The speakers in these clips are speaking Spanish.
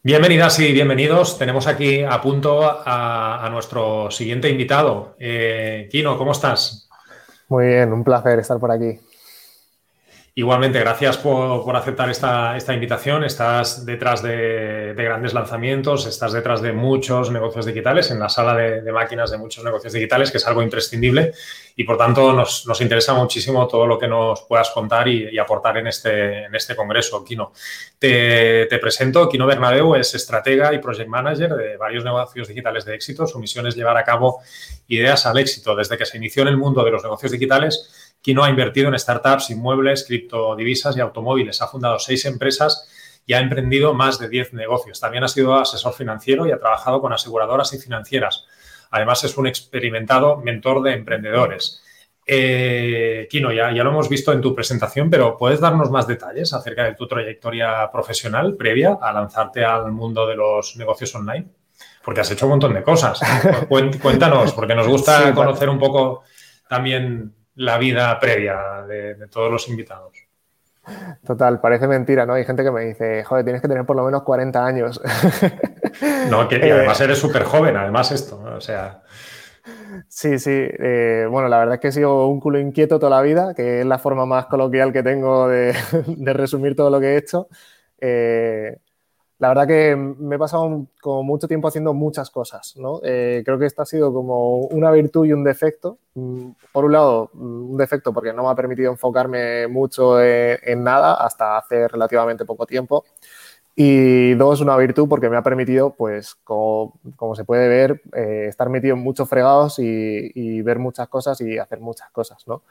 Bienvenidas y bienvenidos. Tenemos aquí a punto a, nuestro siguiente invitado. Eh, Kino, ¿cómo estás? Muy bien, un placer estar por aquí. Igualmente, gracias por, aceptar esta, invitación. Estás detrás de, grandes lanzamientos, estás detrás de muchos negocios digitales, en la sala de, máquinas de muchos negocios digitales, que es algo imprescindible y por tanto nos, interesa muchísimo todo lo que nos puedas contar y, aportar en este, en este congreso, Kino. Te, presento, Kino Bernabeu es estratega y project manager de varios negocios digitales de éxito. Su misión es llevar a cabo ideas al éxito. Desde que se inició en el mundo de los negocios digitales, Kino ha invertido en startups, inmuebles, criptodivisas y automóviles. Ha fundado seis empresas y ha emprendido más de diez negocios. También ha sido asesor financiero y ha trabajado con aseguradoras y financieras. Además, es un experimentado mentor de emprendedores. Eh, Kino, ya, ya lo hemos visto en tu presentación, pero ¿puedes darnos más detalles acerca de tu trayectoria profesional previa a lanzarte al mundo de los negocios online? Porque has hecho un montón de cosas. Cuéntanos, porque nos gusta conocer un poco también la vida previa de, todos los invitados. Total, parece mentira, ¿no? Hay gente que me dice, joder, tienes que tener por lo menos 40 años. No, que y además eres súper joven, además esto, o sea... Sí, sí. Eh, bueno, la verdad es que he sido un culo inquieto toda la vida, que es la forma más coloquial que tengo de, resumir todo lo que he hecho. Eh, la verdad que me he pasado como mucho tiempo haciendo muchas cosas, ¿no? Eh, creo que esto ha sido como una virtud y un defecto. Mm, por un lado, mm, un defecto porque no me ha permitido enfocarme mucho en, nada hasta hace relativamente poco tiempo. Y dos, una virtud porque me ha permitido, pues, como, se puede ver, eh, estar metido en muchos fregados y, y, ver muchas cosas y hacer muchas cosas, ¿no?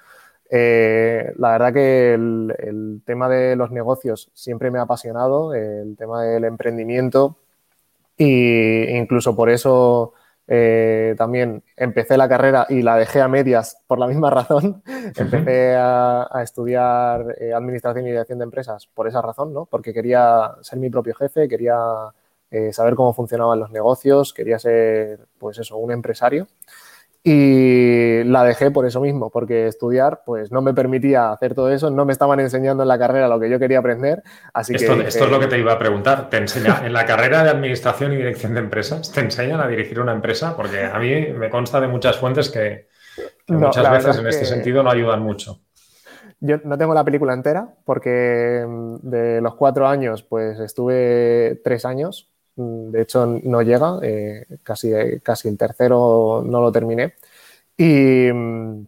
Eh, la verdad que el, tema de los negocios siempre me ha apasionado, el tema del emprendimiento e incluso por eso eh, también empecé la carrera y la dejé a medias por la misma razón. Empecé a, estudiar eh, administración y dirección de empresas por esa razón, ¿no? Porque quería ser mi propio jefe, quería saber cómo funcionaban los negocios, quería ser, pues eso, un empresario. Y la dejé por eso mismo, porque estudiar pues no me permitía hacer todo eso, no me estaban enseñando en la carrera lo que yo quería aprender. Así esto, que, esto es lo que te iba a preguntar. ¿Te enseña en la carrera de administración y dirección de empresas? ¿Te enseñan a dirigir una empresa? Porque a mí me consta de muchas fuentes que, muchas veces en este sentido no ayudan mucho. Yo no tengo la película entera porque mm, de los cuatro años pues estuve tres años de hecho, no llega, eh, casi, casi el tercero no lo terminé. Y mm,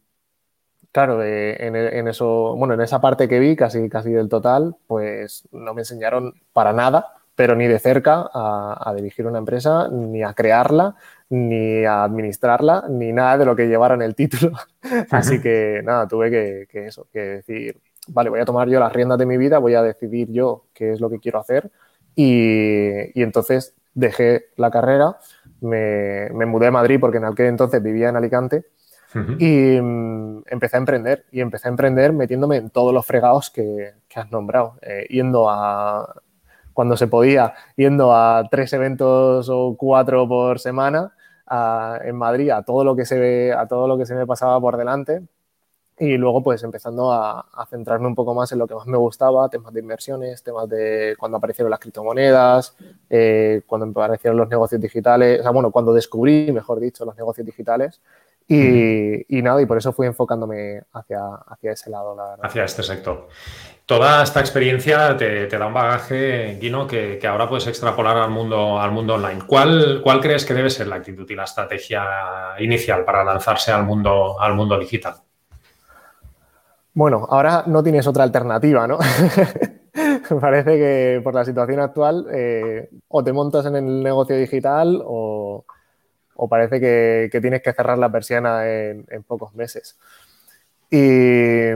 claro, en, eso, bueno, en esa parte que vi, casi, casi del total, pues no me enseñaron para nada, pero ni de cerca a, dirigir una empresa, ni a crearla, ni a administrarla, ni nada de lo que llevara en el título. Así que nada, tuve que, que, eso, que decir, vale, voy a tomar yo las riendas de mi vida, voy a decidir yo qué es lo que quiero hacer y, entonces dejé la carrera, me, mudé a Madrid porque en aquel entonces vivía en Alicante y mm, empecé a emprender. Y empecé a emprender metiéndome en todos los fregados que, has nombrado, eh, yendo a, cuando se podía, yendo a tres eventos o cuatro por semana en Madrid, a todo lo que se ve, a todo lo que se me pasaba por delante y luego, pues empezando a, centrarme un poco más en lo que más me gustaba, temas de inversiones, temas de cuando aparecieron las criptomonedas, eh, cuando aparecieron los negocios digitales, o sea, bueno, cuando descubrí, mejor dicho, los negocios digitales. Y, nada, y por eso fui enfocándome hacia, hacia ese lado, la verdad. Hacia este sector. Toda esta experiencia te, da un bagaje, Guino, que, que, ahora puedes extrapolar al mundo, al mundo online. ¿Cuál, ¿Cuál crees que debe ser la actitud y la estrategia inicial para lanzarse al mundo, al mundo digital? Bueno, ahora no tienes otra alternativa, ¿no? Parece que por la situación actual eh, o te montas en el negocio digital o, parece que, tienes que cerrar la persiana en, pocos meses. Y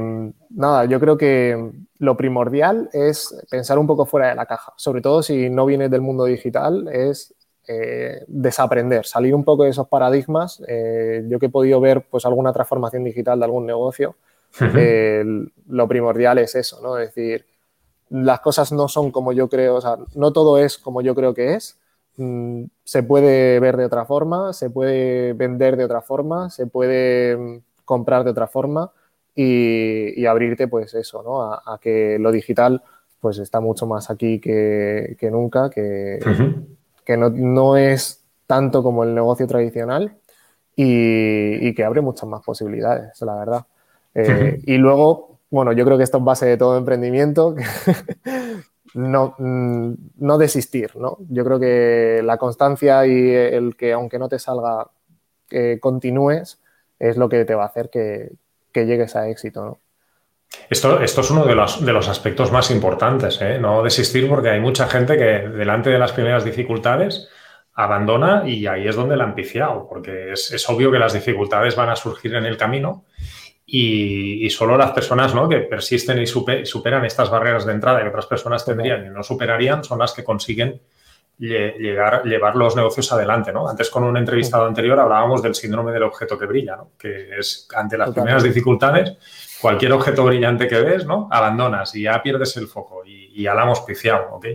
nada, yo creo que lo primordial es pensar un poco fuera de la caja, sobre todo si no vienes del mundo digital, es eh, desaprender, salir un poco de esos paradigmas. Eh, yo que he podido ver pues alguna transformación digital de algún negocio, lo primordial es eso, ¿no? Es decir, las cosas no son como yo creo, o sea, no todo es como yo creo que es. Mm, se puede ver de otra forma, se puede vender de otra forma, se puede mm, comprar de otra forma y, abrirte, pues eso, ¿no? A, que lo digital pues está mucho más aquí que, nunca, que, que no, es tanto como el negocio tradicional y, que abre muchas más posibilidades, la verdad. Eh, y luego, bueno, yo creo que esto es base de todo emprendimiento, no, mm, no desistir, ¿no? Yo creo que la constancia y el que aunque no te salga, continúes, es lo que te va a hacer que, que llegues a éxito, ¿no? Esto, esto, es uno de los, de los aspectos más importantes, ¿eh? no desistir porque hay mucha gente que delante de las primeras dificultades abandona y ahí es donde la han piciado, porque es, obvio que las dificultades van a surgir en el camino y, solo las personas ¿no? que persisten y superan estas barreras de entrada y otras personas tendrían y no superarían son las que consiguen llegar, llevar los negocios adelante. ¿no? Antes con un entrevistado anterior hablábamos del síndrome del objeto que brilla, ¿no? que es ante las primeras dificultades cualquier objeto brillante que ves, ¿no? Abandonas y ya pierdes el foco y, ya la hemos piciado, ¿ok?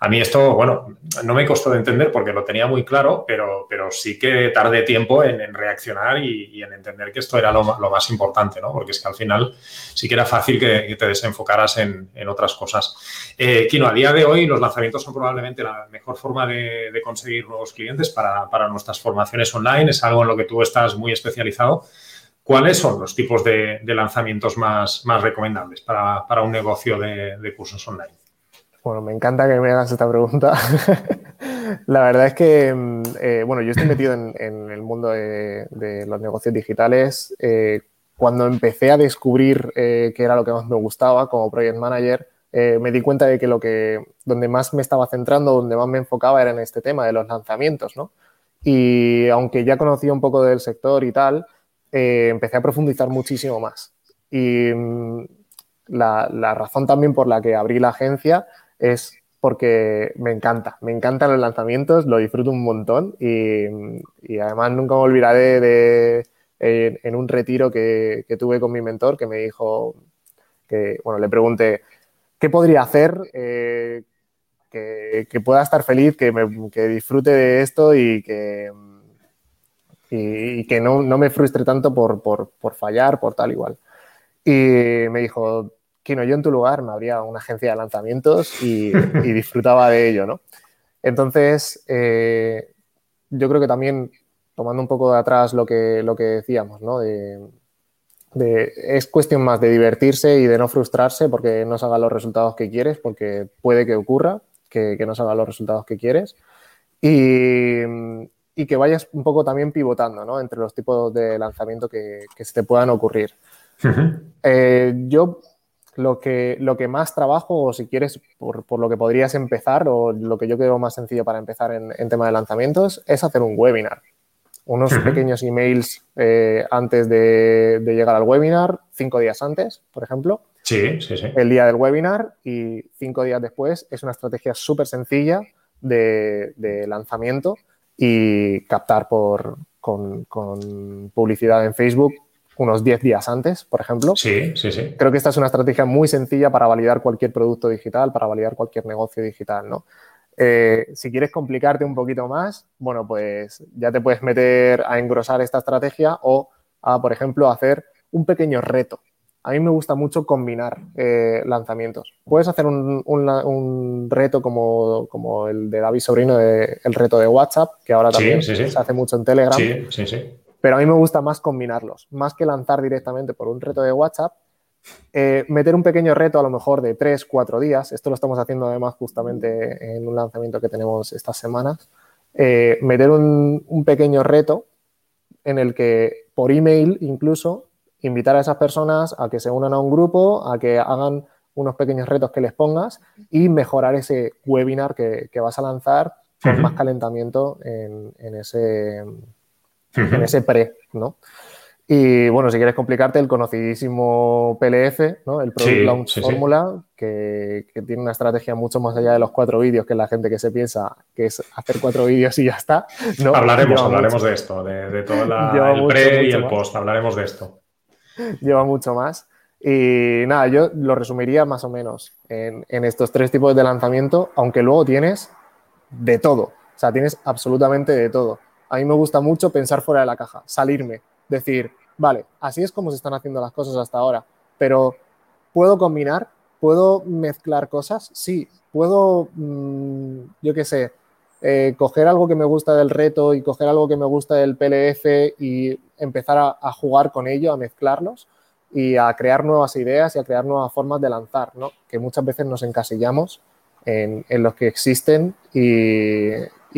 A mí esto, bueno, no me costó de entender porque lo tenía muy claro, pero, pero sí que tardé tiempo en, reaccionar y, en entender que esto era lo, más importante, ¿no? Porque es que al final sí que era fácil que, te desenfocaras en, otras cosas. Eh, Kino, a día de hoy los lanzamientos son probablemente la mejor forma de, conseguir nuevos clientes para, para nuestras formaciones online, es algo en lo que tú estás muy especializado. ¿Cuáles son los tipos de, lanzamientos más, más recomendables para, un negocio de, cursos online? Bueno, me encanta que me hagas esta pregunta. La verdad es que, mm, eh, bueno, yo estoy metido en, el mundo de, los negocios digitales. Eh, cuando empecé a descubrir eh, qué era lo que más me gustaba como project manager, me di cuenta de que lo que donde más me estaba centrando, donde más me enfocaba era en este tema de los lanzamientos, ¿no? Y aunque ya conocía un poco del sector y tal, eh, empecé a profundizar muchísimo más. Y mm, la, razón también por la que abrí la agencia es porque me encanta, me encantan los lanzamientos, lo disfruto un montón y, además nunca me olvidaré de, en un retiro que, tuve con mi mentor que me dijo que, bueno, le pregunté, ¿qué podría hacer eh, que, pueda estar feliz, que, que disfrute de esto y que y, que no, no, me frustre tanto por, por, por, fallar, por tal igual. Y me dijo, Kino, yo en tu lugar me habría una agencia de lanzamientos y, disfrutaba de ello, ¿no? Entonces, eh, yo creo que también, tomando un poco de atrás lo que, lo que decíamos, ¿no? De, de, es cuestión más de divertirse y de no frustrarse porque no se hagan los resultados que quieres, porque puede que ocurra que, que no se hagan los resultados que quieres. Y, y que vayas un poco también pivotando ¿no? entre los tipos de lanzamiento que, que se te puedan ocurrir. Eh, yo lo que, lo que más trabajo, o si quieres, por, por, lo que podrías empezar, o lo que yo creo más sencillo para empezar en, en tema de lanzamientos, es hacer un webinar. Unos pequeños emails eh, antes de, de, llegar al webinar, cinco días antes, por ejemplo. Sí, sí, sí. El día del webinar y cinco días después es una estrategia súper sencilla de, de lanzamiento y captar por, con, publicidad en Facebook unos 10 días antes, por ejemplo. Sí, sí, sí. Creo que esta es una estrategia muy sencilla para validar cualquier producto digital, para validar cualquier negocio digital, ¿no? Eh, si quieres complicarte un poquito más, bueno, pues ya te puedes meter a engrosar esta estrategia o a, por ejemplo, hacer un pequeño reto a mí me gusta mucho combinar eh, lanzamientos. Puedes hacer un, reto como, el de David Sobrino, el reto de WhatsApp, que ahora también se hace mucho en Telegram. Sí, sí, sí. Pero a mí me gusta más combinarlos, más que lanzar directamente por un reto de WhatsApp. Eh, meter un pequeño reto a lo mejor de 3, 4 días, esto lo estamos haciendo además justamente en un lanzamiento que tenemos estas semanas, eh, meter un pequeño reto en el que por email incluso invitar a esas personas a que se unan a un grupo, a que hagan unos pequeños retos que les pongas y mejorar ese webinar que, vas a lanzar con más calentamiento en, ese, en ese pre, ¿no? Y bueno, si quieres complicarte, el conocidísimo PLF, ¿no? el Product Launch Formula, que, tiene una estrategia mucho más allá de los cuatro vídeos que la gente que se piensa que es hacer cuatro vídeos y ya está. ¿no? Hablaremos, hablaremos de esto, de, todo el pre y el post, hablaremos de esto. lleva mucho más. Y nada, yo lo resumiría más o menos en, estos tres tipos de lanzamiento, aunque luego tienes de todo. O sea, tienes absolutamente de todo. A mí me gusta mucho pensar fuera de la caja, salirme, decir, vale, así es como se están haciendo las cosas hasta ahora, pero puedo combinar ¿puedo mezclar cosas? Sí. ¿Puedo, mm, yo qué sé, eh, coger algo que me gusta del reto y coger algo que me gusta del PLF y empezar a, jugar con ello, a mezclarlos y a crear nuevas ideas y a crear nuevas formas de lanzar, ¿no? Que muchas veces nos encasillamos en, los que existen y,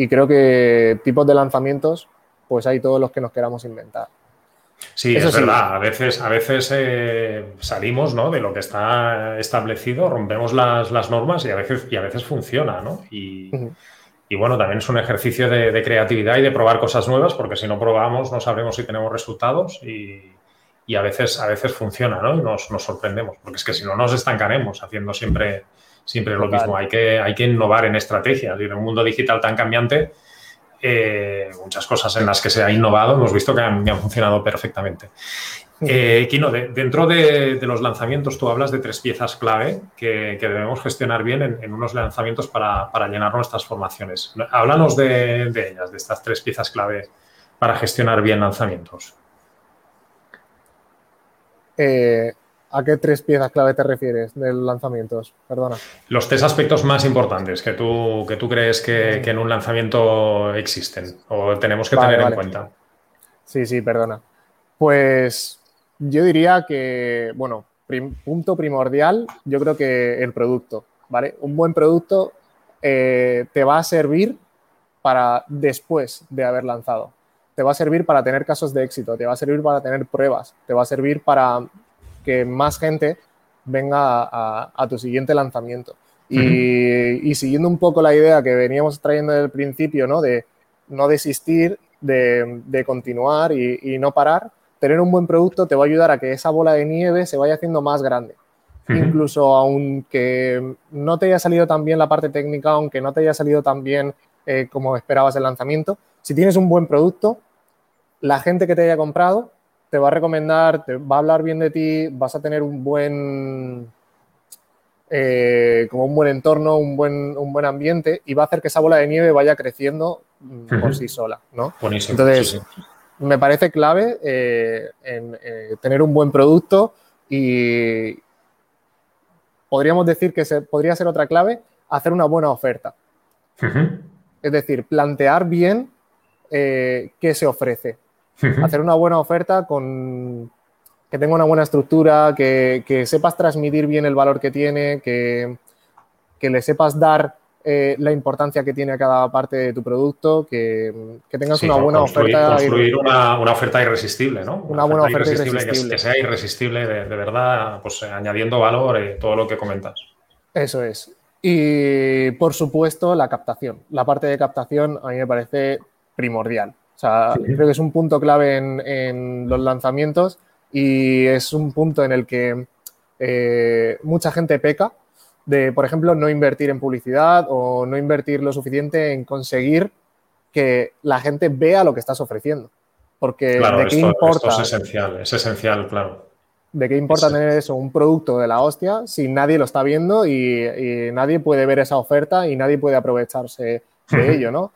creo que tipos de lanzamientos, pues hay todos los que nos queramos inventar. Sí, es verdad. A veces, a veces eh, salimos ¿no? de lo que está establecido, rompemos las, normas y a veces, y a veces funciona, ¿no? Y, y bueno, también es un ejercicio de, creatividad y de probar cosas nuevas, porque si no probamos no sabremos si tenemos resultados y, a, veces, a veces funciona, ¿no? Y nos, sorprendemos, porque es que si no nos estancaremos haciendo siempre, siempre lo mismo. Hay que, hay que innovar en estrategias y en un mundo digital tan cambiante, eh, muchas cosas en las que se ha innovado hemos visto que han funcionado perfectamente. Eh, Kino, dentro de, los lanzamientos tú hablas de tres piezas clave que, debemos gestionar bien en, unos lanzamientos para, llenar nuestras formaciones. Háblanos de, ellas, de estas tres piezas clave para gestionar bien lanzamientos. Eh, ¿A qué tres piezas clave te refieres de lanzamientos? Perdona. Los tres aspectos más importantes que tú, que tú crees que, en un lanzamiento existen o tenemos que tener en cuenta. Sí, sí, perdona. Pues yo diría que, bueno, punto primordial, yo creo que el producto, ¿vale? Un buen producto eh, te va a servir para después de haber lanzado. Te va a servir para tener casos de éxito, te va a servir para tener pruebas, te va a servir para que más gente venga a, tu siguiente lanzamiento. y, siguiendo un poco la idea que veníamos trayendo desde el principio, ¿no? De no desistir, de, continuar y, no parar, tener un buen producto te va a ayudar a que esa bola de nieve se vaya haciendo más grande. Incluso aunque no te haya salido tan bien la parte técnica, aunque no te haya salido tan bien eh, como esperabas el lanzamiento, si tienes un buen producto, la gente que te haya comprado te va a recomendar, te va a hablar bien de ti, vas a tener un buen, eh, como un buen entorno, un buen, un buen ambiente y va a hacer que esa bola de nieve vaya creciendo mm, por sí sola, ¿no? Entonces, me parece clave eh, en, eh, tener un buen producto y podríamos decir que se, podría ser otra clave hacer una buena oferta. Es decir, plantear bien qué se ofrece. Hacer una buena oferta con que tenga una buena estructura, que, que, sepas transmitir bien el valor que tiene, que, que le sepas dar eh, la importancia que tiene cada parte de tu producto, que, tengas una buena oferta. Construir una, oferta irresistible, ¿no? Una, buena oferta irresistible, Que, sea irresistible de, verdad, pues eh, añadiendo valor y todo lo que comentas. Eso es. Y por supuesto, la captación. La parte de captación a mí me parece primordial. O sea, creo que es un punto clave en, los lanzamientos y es un punto en el que eh, mucha gente peca de, por ejemplo, no invertir en publicidad o no invertir lo suficiente en conseguir que la gente vea lo que estás ofreciendo. Porque ¿de qué importa? es esencial, es esencial, claro. ¿De qué importa tener eso, un producto de la hostia, si nadie lo está viendo y, nadie puede ver esa oferta y nadie puede aprovecharse de ello, ¿no?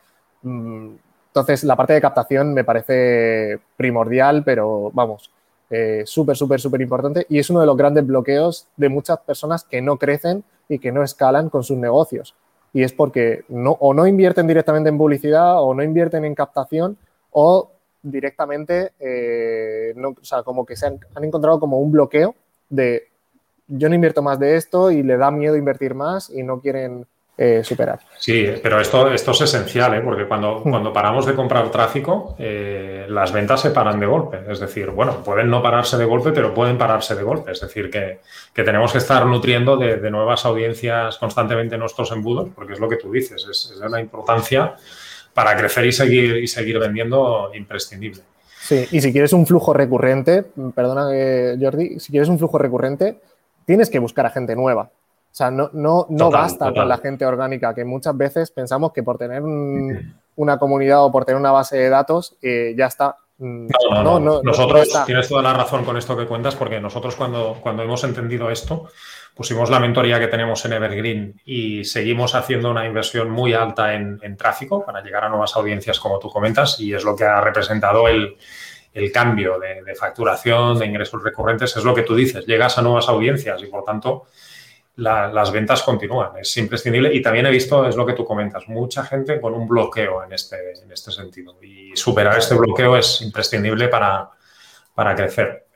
Entonces, la parte de captación me parece primordial, pero vamos, eh, súper, súper, súper importante y es uno de los grandes bloqueos de muchas personas que no crecen y que no escalan con sus negocios. Y es porque no, o no invierten directamente en publicidad o no invierten en captación o directamente, eh, no, o sea, como que se han, encontrado como un bloqueo de yo no invierto más de esto y le da miedo invertir más y no quieren eh, superar. Sí, pero esto, esto es esencial, ¿eh? porque cuando, hmm. cuando paramos de comprar tráfico, eh, las ventas se paran de golpe. Es decir, bueno, pueden no pararse de golpe, pero pueden pararse de golpe. Es decir, que, tenemos que estar nutriendo de, nuevas audiencias constantemente nuestros embudos, porque es lo que tú dices, es, es de una importancia para crecer y seguir, y seguir vendiendo imprescindible. Sí, y si quieres un flujo recurrente, perdona Jordi, si quieres un flujo recurrente, tienes que buscar a gente nueva. O sea, no, no, no basta con la gente orgánica, que muchas veces pensamos que por tener una comunidad o por tener una base de datos eh, ya está. Mm, no, no, nosotros tienes toda la razón con esto que cuentas, porque nosotros cuando, cuando hemos entendido esto, pusimos la mentoría que tenemos en Evergreen y seguimos haciendo una inversión muy alta en, tráfico para llegar a nuevas audiencias, como tú comentas, y es lo que ha representado el, el cambio de, facturación, de ingresos recurrentes, es lo que tú dices, llegas a nuevas audiencias y por tanto las ventas continúan. Es imprescindible y también he visto, es lo que tú comentas, mucha gente con un bloqueo en este, en este sentido. Y superar este bloqueo es imprescindible para, para crecer.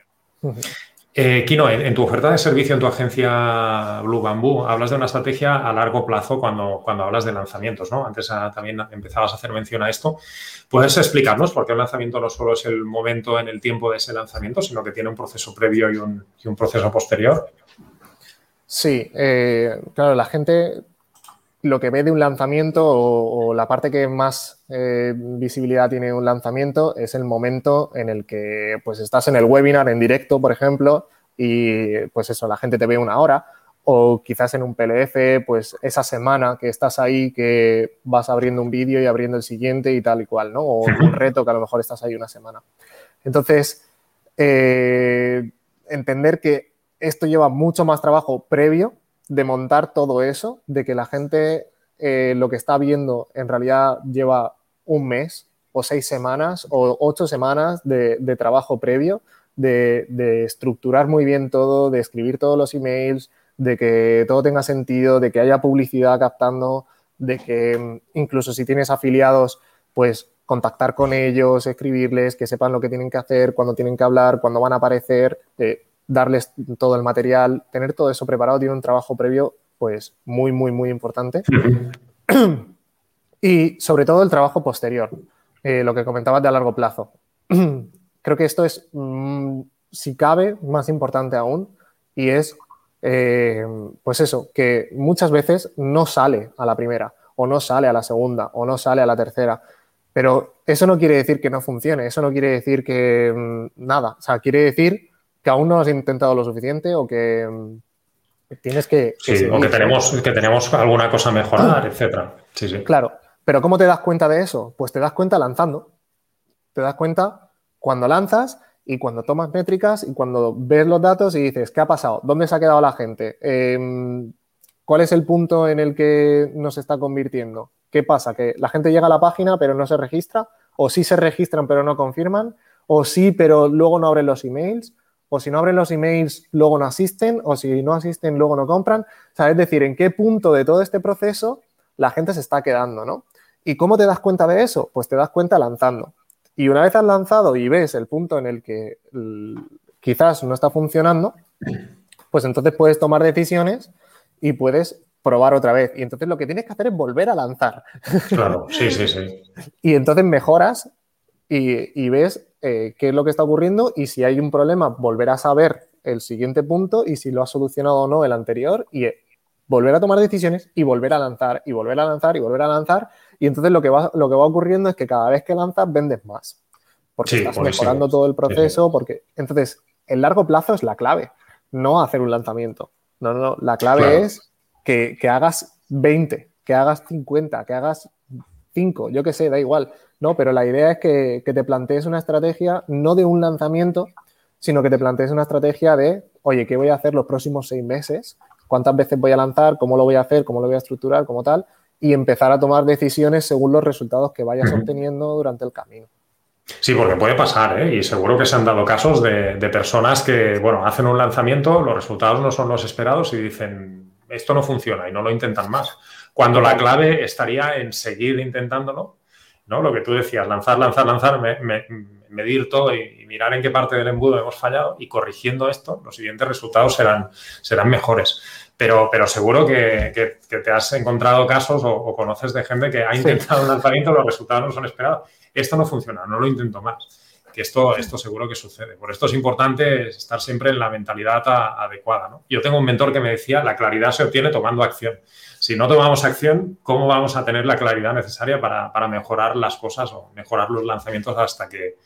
Eh, Kino, en, tu oferta de servicio en tu agencia Blue Bamboo, hablas de una estrategia a largo plazo cuando, cuando hablas de lanzamientos, ¿no? Antes ah, también empezabas a hacer mención a esto. ¿Puedes explicarnos por qué el lanzamiento no solo es el momento en el tiempo de ese lanzamiento, sino que tiene un proceso previo y un, proceso posterior? Sí, eh, claro, la gente lo que ve de un lanzamiento o, la parte que más eh, visibilidad tiene un lanzamiento es el momento en el que pues estás en el webinar en directo, por ejemplo, y pues eso, la gente te ve una hora o quizás en un PLF, pues esa semana que estás ahí, que vas abriendo un vídeo y abriendo el siguiente y tal y cual, ¿no? O un reto que a lo mejor estás ahí una semana. Entonces, eh, entender que esto lleva mucho más trabajo previo de montar todo eso, de que la gente eh, lo que está viendo en realidad lleva un mes o seis semanas o ocho semanas de, trabajo previo, de, estructurar muy bien todo, de escribir todos los emails, de que todo tenga sentido, de que haya publicidad captando, de que mm, incluso si tienes afiliados, pues contactar con ellos, escribirles, que sepan lo que tienen que hacer, cuándo tienen que hablar, cuándo van a aparecer. Eh, darles todo el material, tener todo eso preparado, tiene un trabajo previo pues muy, muy, muy importante. y sobre todo el trabajo posterior, eh, lo que comentabas de a largo plazo. Creo que esto es, mm, si cabe, más importante aún y es, eh, pues eso, que muchas veces no sale a la primera o no sale a la segunda o no sale a la tercera. Pero eso no quiere decir que no funcione, eso no quiere decir que mm, nada, o sea, quiere decir que aún no has intentado lo suficiente o que mm, tienes que... sí, o que tenemos, que tenemos alguna cosa a mejorar, etcétera. Sí, sí. Claro, pero ¿cómo te das cuenta de eso? Pues te das cuenta lanzando. Te das cuenta cuando lanzas y cuando tomas métricas y cuando ves los datos y dices, ¿qué ha pasado? ¿Dónde se ha quedado la gente? Em, ¿Cuál es el punto en el que nos está convirtiendo? ¿Qué pasa? ¿Que la gente llega a la página pero no se registra? ¿O sí se registran pero no confirman? ¿O sí pero luego no abren los emails? O si no abren los emails, luego no asisten, o si no asisten, luego no compran. O sea, es decir, en qué punto de todo este proceso la gente se está quedando, ¿no? ¿Y cómo te das cuenta de eso? Pues te das cuenta lanzando. Y una vez has lanzado y ves el punto en el que quizás no está funcionando, pues entonces puedes tomar decisiones y puedes probar otra vez. Y entonces lo que tienes que hacer es volver a lanzar. Claro, sí, sí, sí. y entonces mejoras y, ves eh, qué es lo que está ocurriendo y si hay un problema, volver a saber el siguiente punto y si lo has solucionado o no el anterior y eh, volver a tomar decisiones y volver a lanzar y volver a lanzar y volver a lanzar. Y entonces lo que va, lo que va ocurriendo es que cada vez que lanzas vendes más. Porque estás mejorando todo el proceso, porque entonces el largo plazo es la clave, no hacer un lanzamiento. No, no, la clave es que, que hagas 20, que hagas 50, que hagas 5, yo qué sé, da igual. No, pero la idea es que, te plantees una estrategia no de un lanzamiento, sino que te plantees una estrategia de, oye, ¿qué voy a hacer los próximos seis meses? ¿Cuántas veces voy a lanzar? ¿Cómo lo voy a hacer? ¿Cómo lo voy a estructurar? ¿Cómo tal? Y empezar a tomar decisiones según los resultados que vayas obteniendo durante el camino. Sí, porque puede pasar, ¿eh? y seguro que se han dado casos de, de, personas que, bueno, hacen un lanzamiento, los resultados no son los esperados y dicen, esto no funciona y no lo intentan más. Cuando la clave estaría en seguir intentándolo ¿no? Lo que tú decías, lanzar, lanzar, lanzar, medir todo y, mirar en qué parte del embudo hemos fallado y corrigiendo esto, los siguientes resultados serán, serán mejores. Pero, pero seguro que, te has encontrado casos o, conoces de gente que ha intentado un lanzamiento, los resultados no son esperados. Esto no funciona, no lo intento más. Que esto, esto seguro que sucede. Por esto es importante estar siempre en la mentalidad adecuada. Yo tengo un mentor que me decía, la claridad se obtiene tomando acción si no tomamos acción, ¿cómo vamos a tener la claridad necesaria para, mejorar las cosas o mejorar los lanzamientos hasta que,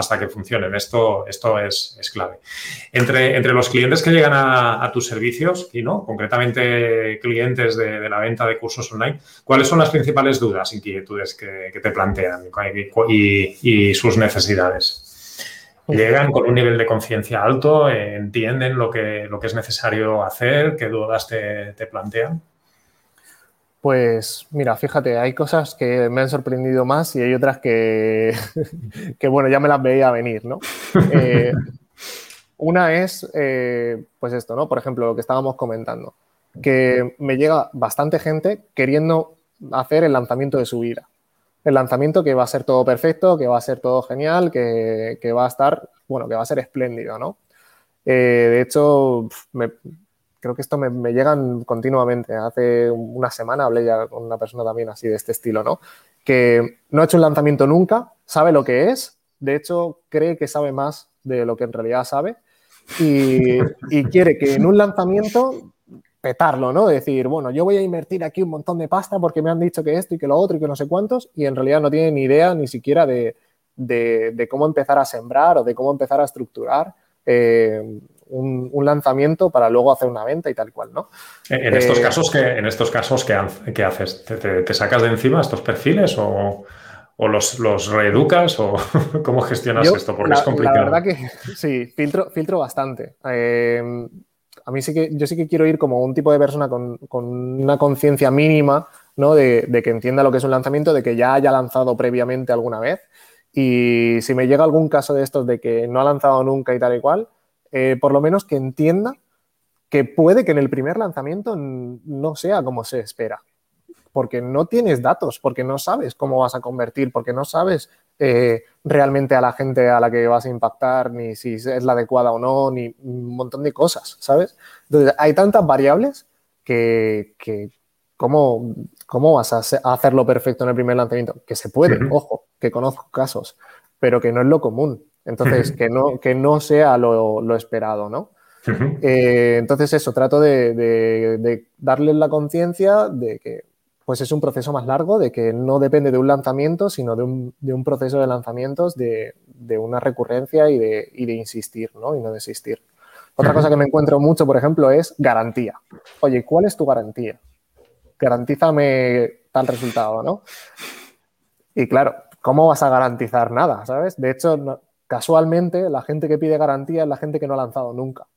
hasta que funcionen? Esto, esto es, clave. Entre, entre, los clientes que llegan a, tus servicios, y no, concretamente clientes de, la venta de cursos online, ¿cuáles son las principales dudas, inquietudes que, te plantean y, sus necesidades? llegan con un nivel de conciencia alto, entienden lo que, lo que es necesario hacer, qué dudas te, te plantean. Pues mira, fíjate, hay cosas que me han sorprendido más y hay otras que, que bueno, ya me las veía venir, ¿no? Eh, una es, eh, pues esto, ¿no? Por ejemplo, lo que estábamos comentando. que me llega bastante gente queriendo hacer el lanzamiento de su vida. El lanzamiento que va a ser todo perfecto, que va a ser todo genial, que, va a estar, bueno, que va a ser espléndido, ¿no? Eh, de hecho, creo que esto me, me, llegan continuamente. Hace una semana hablé ya con una persona también así de este estilo, ¿no? Que no ha hecho un lanzamiento nunca, sabe lo que es, de hecho cree que sabe más de lo que en realidad sabe y, y quiere que en un lanzamiento petarlo, ¿no? Decir, bueno, yo voy a invertir aquí un montón de pasta porque me han dicho que esto y que lo otro y que no sé cuántos, y en realidad no tiene ni idea ni siquiera de, cómo empezar a sembrar o de cómo empezar a estructurar eh, un, lanzamiento para luego hacer una venta y tal cual, ¿no? En estos eh, casos, ¿qué, en estos casos, ¿qué, haces? ¿Te, sacas de encima estos perfiles o, los, los, reeducas o cómo gestionas esto? Porque es complicado. La verdad que sí, filtro, filtro bastante. Eh, a mí sí que, yo sí que quiero ir como un tipo de persona con, una conciencia mínima, ¿no? De, que entienda lo que es un lanzamiento, de que ya haya lanzado previamente alguna vez. Y si me llega algún caso de estos de que no ha lanzado nunca y tal y cual, eh, por lo menos que entienda que puede que en el primer lanzamiento no sea como se espera. Porque no tienes datos, porque no sabes cómo vas a convertir, porque no sabes eh, realmente a la gente a la que vas a impactar, ni si es la adecuada o no, ni un montón de cosas, ¿sabes? Entonces, hay tantas variables que, ¿cómo, ¿cómo, vas a hacerlo perfecto en el primer lanzamiento? Que se puede, ojo, que conozco casos, pero que no es lo común. Entonces, que, no, que no sea lo, esperado, ¿no? Eh, entonces, eso, trato de, de, de darles la conciencia de que pues es un proceso más largo, de que no depende de un lanzamiento, sino de un, proceso de lanzamientos, de, una recurrencia y de, insistir, ¿no? Y no desistir. Otra cosa que me encuentro mucho, por ejemplo, es garantía. Oye, ¿cuál es tu garantía? Garantízame tal resultado, ¿no? Y claro, ¿cómo vas a garantizar nada, sabes? De hecho, casualmente, la gente que pide garantía es la gente que no ha lanzado nunca.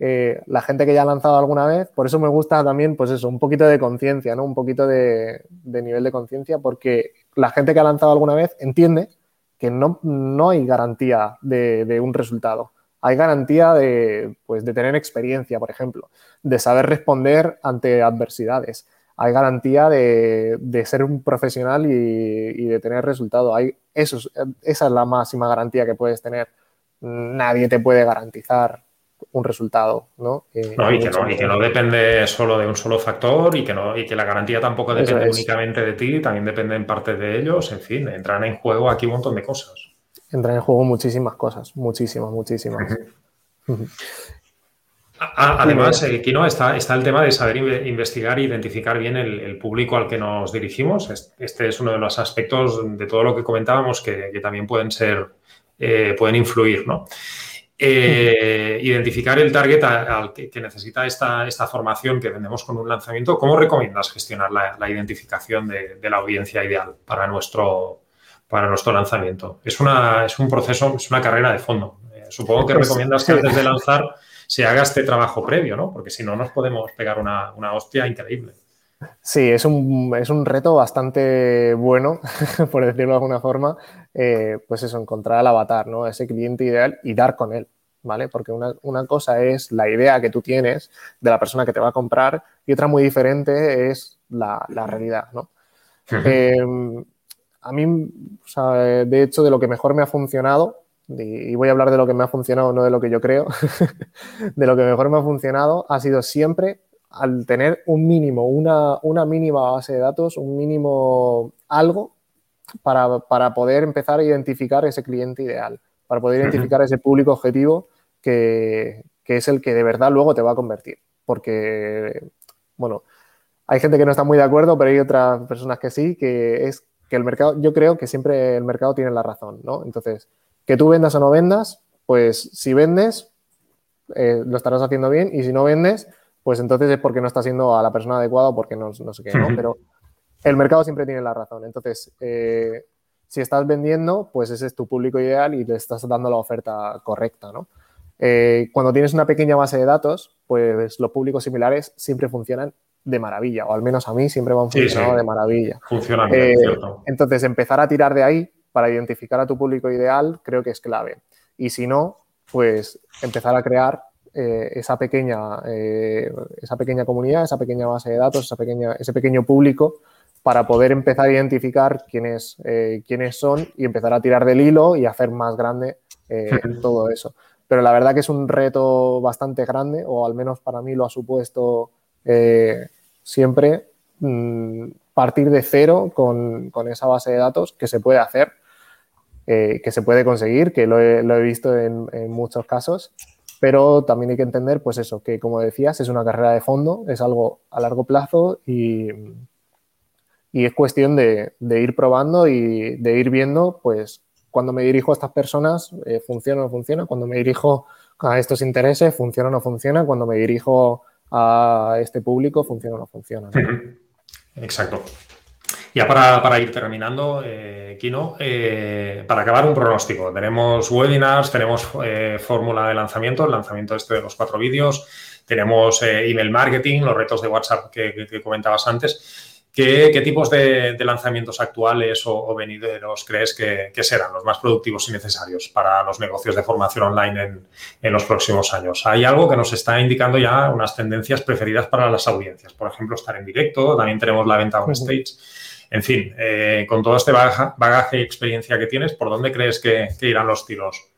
Eh, la gente que ya ha lanzado alguna vez, por eso me gusta también, pues eso, un poquito de conciencia, ¿no? Un poquito de, nivel de conciencia, porque la gente que ha lanzado alguna vez entiende que no, no hay garantía de, un resultado. Hay garantía de, pues, de tener experiencia, por ejemplo, de saber responder ante adversidades. Hay garantía de, ser un profesional y, de tener resultado. Hay, eso, esa es la máxima garantía que puedes tener. Nadie te puede garantizar un resultado, ¿no? y, que no, depende solo de un solo factor y que, no, y que la garantía tampoco depende únicamente de ti, también depende en parte de ellos, en fin, entran en juego aquí un montón de cosas. Entran en juego muchísimas cosas, muchísimas, muchísimas. Además, aquí ¿no? está, está el tema de saber investigar e identificar bien el, público al que nos dirigimos. Este es uno de los aspectos de todo lo que comentábamos que, también pueden ser, eh, pueden influir, ¿no? Eh, identificar el target al que, necesita esta, esta, formación que vendemos con un lanzamiento, ¿cómo recomiendas gestionar la, identificación de, la audiencia ideal para nuestro, para nuestro lanzamiento? Es, una, es un proceso, es una carrera de fondo. Eh, supongo que pues, recomiendas que antes de lanzar se haga este trabajo previo, ¿no? Porque si no nos podemos pegar una, una hostia increíble. Sí, es un, es un, reto bastante bueno, por decirlo de alguna forma, eh, pues eso, encontrar al avatar, ¿no? Ese cliente ideal y dar con él, ¿vale? Porque una, cosa es la idea que tú tienes de la persona que te va a comprar y otra muy diferente es la, realidad, ¿no? Em, a mí, de hecho, de lo que mejor me ha funcionado, y voy a hablar de lo que me ha funcionado, no de lo que yo creo, de lo que mejor me ha funcionado ha sido siempre al tener un mínimo, una, una mínima base de datos, un mínimo algo para, poder empezar a identificar ese cliente ideal, para poder identificar ese público objetivo que, es el que de verdad luego te va a convertir. Porque, bueno, hay gente que no está muy de acuerdo, pero hay otras personas que sí, que es que el mercado, yo creo que siempre el mercado tiene la razón, ¿no? Entonces, que tú vendas o no vendas, pues si vendes, eh, lo estarás haciendo bien y si no vendes, pues entonces es porque no está siendo a la persona adecuada o porque no, no sé qué, ¿no? Pero el mercado siempre tiene la razón. Entonces, eh, si estás vendiendo, pues ese es tu público ideal y le estás dando la oferta correcta, ¿no? Eh, cuando tienes una pequeña base de datos, pues los públicos similares siempre funcionan de maravilla, o al menos a mí siempre me han funcionado de maravilla. Funcionan, eh, Entonces, empezar a tirar de ahí para identificar a tu público ideal creo que es clave. Y si no, pues empezar a crear eh, esa, pequeña, eh, esa pequeña comunidad, esa pequeña base de datos, esa pequeña, ese pequeño público para poder empezar a identificar quiénes, quiénes son y empezar a tirar del hilo y hacer más grande todo eso. Pero la verdad que es un reto bastante grande, o al menos para mí lo ha supuesto siempre, mm, partir de cero con, con, esa base de datos que se puede hacer eh, que se puede conseguir, que lo he, visto en, muchos casos, pero también hay que entender, pues eso, que como decías, es una carrera de fondo, es algo a largo plazo y, y es cuestión de, ir probando y de ir viendo, pues, cuando me dirijo a estas personas, eh, funciona o no funciona, cuando me dirijo a estos intereses, funciona o no funciona, cuando me dirijo a este público, funciona o no funciona. Exacto. Ya para, ir terminando, eh, Kino, eh, para acabar un pronóstico, tenemos webinars, tenemos eh, fórmula de lanzamiento, el lanzamiento este de los cuatro vídeos, tenemos email marketing, los retos de WhatsApp que, comentabas antes. ¿Qué, tipos de, lanzamientos actuales o, venideros crees que, serán los más productivos y necesarios para los negocios de formación online en, en, los próximos años? Hay algo que nos está indicando ya unas tendencias preferidas para las audiencias. Por ejemplo, estar en directo, también tenemos la venta on stage. En fin, eh, con todo este bagaje y experiencia que tienes, ¿por dónde crees que, irán los tiros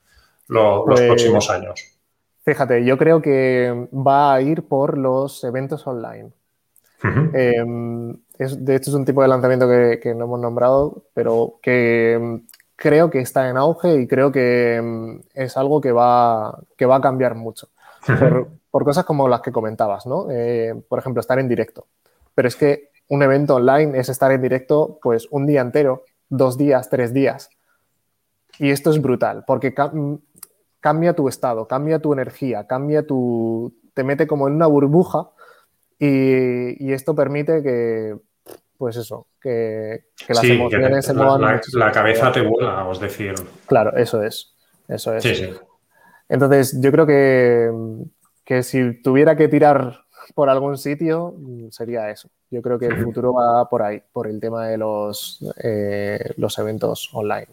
los pues, próximos años? Fíjate, yo creo que va a ir por los eventos online. Em, de hecho, es un tipo de lanzamiento que, no hemos nombrado, pero que em, creo que está en auge y creo que em, es algo que va, que va a cambiar mucho. por, por, cosas como las que comentabas, ¿no? Eh, por ejemplo, estar en directo. Pero es que un evento online es estar en directo pues un día entero, dos días, tres días. Y esto es brutal porque cambia tu estado, cambia tu energía, cambia tu... te mete como en una burbuja y, esto permite que, pues eso, que, las emociones se muevan. La, cabeza te vuela, os decir. Claro, eso es. Eso es. Entonces, yo creo que, que si tuviera que tirar por algún sitio, mm, sería eso. Yo creo que el futuro va por ahí, por el tema de los, eh, los eventos online.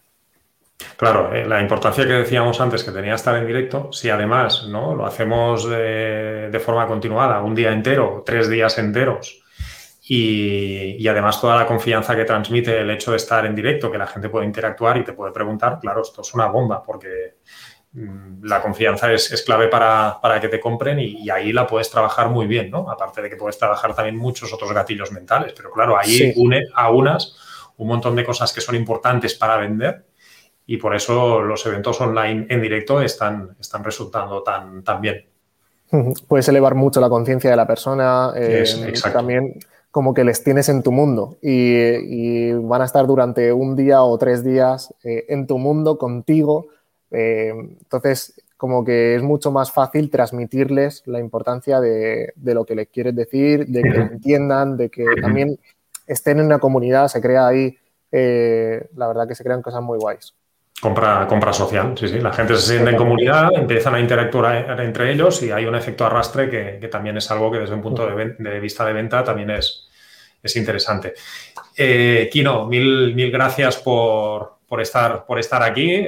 Claro, eh, la importancia que decíamos antes que tenía estar en directo, si además ¿no? lo hacemos de, forma continuada, un día entero, tres días enteros, y, y, además toda la confianza que transmite el hecho de estar en directo, que la gente puede interactuar y te puede preguntar, claro, esto es una bomba, porque la confianza es, clave para, que te compren y, ahí la puedes trabajar muy bien, ¿no? Aparte de que puedes trabajar también muchos otros gatillos mentales, pero claro, ahí une a unas un montón de cosas que son importantes para vender y por eso los eventos online en directo están, están resultando tan, tan bien. Puedes elevar mucho la conciencia de la persona, eh, también como que les tienes en tu mundo y, van a estar durante un día o tres días eh, en tu mundo contigo eh, entonces, como que es mucho más fácil transmitirles la importancia de, lo que les quieres decir, de que lo entiendan, de que también estén en una comunidad, se crea ahí, eh, la verdad que se crean cosas muy guays. Compra, compra social, sí, sí. La gente se siente en comunidad, empiezan a interactuar entre ellos y hay un efecto arrastre que, también es algo que desde un punto de, vista de venta también es, es interesante. Eh, Kino, mil, mil gracias por, estar, por estar aquí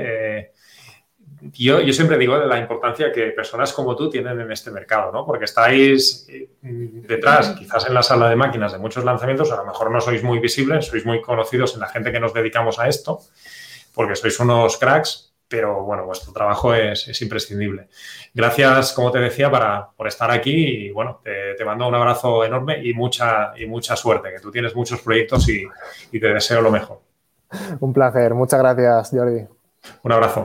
yo, yo siempre digo de la importancia que personas como tú tienen en este mercado, ¿no? Porque estáis eh, detrás, quizás en la sala de máquinas de muchos lanzamientos, a lo mejor no sois muy visibles, sois muy conocidos en la gente que nos dedicamos a esto, porque sois unos cracks, pero bueno, vuestro trabajo es, imprescindible. Gracias, como te decía, para, por estar aquí y bueno, te, mando un abrazo enorme y mucha, y mucha suerte, que tú tienes muchos proyectos y, y te deseo lo mejor. Un placer, muchas gracias, Jordi. Un abrazo.